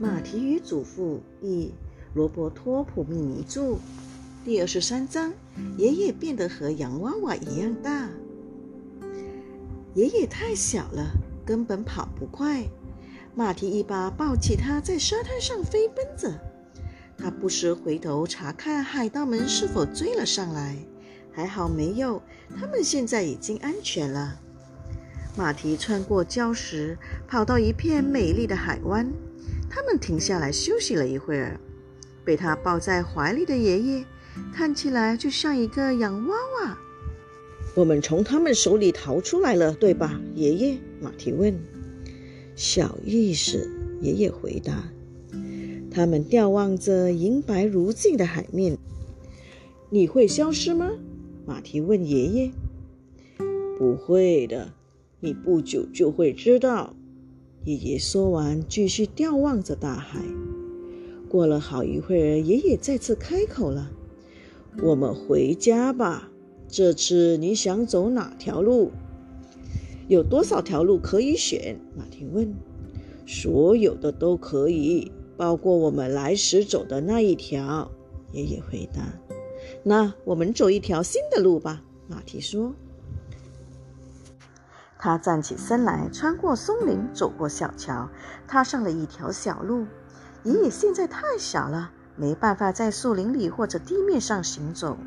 马蹄与祖父一罗伯托普密尼著。第二十三章，爷爷变得和洋娃娃一样大。爷爷太小了，根本跑不快。马蹄一把抱起他，在沙滩上飞奔着。他不时回头查看海盗们是否追了上来，还好没有，他们现在已经安全了。马蹄穿过礁石，跑到一片美丽的海湾。他们停下来休息了一会儿。被他抱在怀里的爷爷，看起来就像一个洋娃娃。我们从他们手里逃出来了，对吧，爷爷？马蹄问。小意思，爷爷回答。他们眺望着银白如镜的海面。你会消失吗？马蹄问爷爷。不会的，你不久就会知道。爷爷说完，继续眺望着大海。过了好一会儿，爷爷再次开口了：“我们回家吧。这次你想走哪条路？有多少条路可以选？”马蹄问。“所有的都可以，包括我们来时走的那一条。”爷爷回答。“那我们走一条新的路吧。”马蹄说。他站起身来，穿过松林，走过小桥，踏上了一条小路。爷爷现在太小了，没办法在树林里或者地面上行走，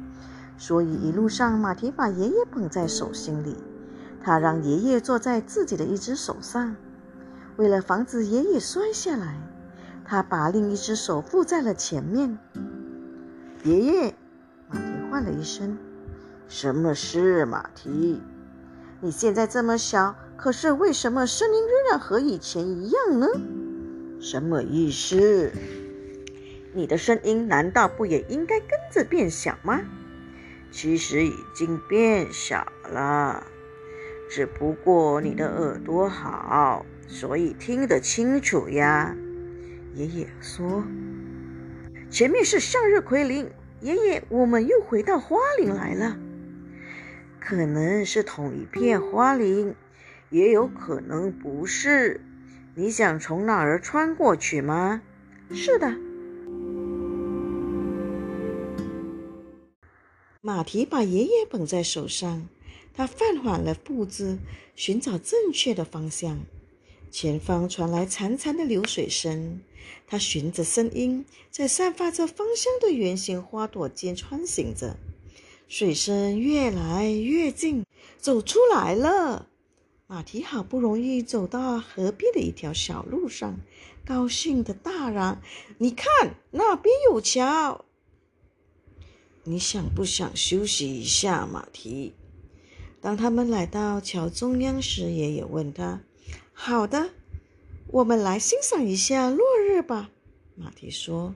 所以一路上马蹄把爷爷捧在手心里。他让爷爷坐在自己的一只手上，为了防止爷爷摔下来，他把另一只手附在了前面。爷爷，马蹄唤了一声：“什么事，马蹄？”你现在这么小，可是为什么声音仍然和以前一样呢？什么意思？你的声音难道不也应该跟着变小吗？其实已经变小了，只不过你的耳朵好，所以听得清楚呀。爷爷说：“前面是向日葵林，爷爷，我们又回到花林来了。”可能是同一片花林，也有可能不是。你想从哪儿穿过去吗？是的。马蹄把爷爷捧在手上，他放缓了步子，寻找正确的方向。前方传来潺潺的流水声，他循着声音，在散发着芳香的圆形花朵间穿行着。水声越来越近，走出来了。马蹄好不容易走到河边的一条小路上，高兴的大嚷：“你看，那边有桥！你想不想休息一下，马蹄？”当他们来到桥中央时，爷爷问他：“好的，我们来欣赏一下落日吧。”马蹄说。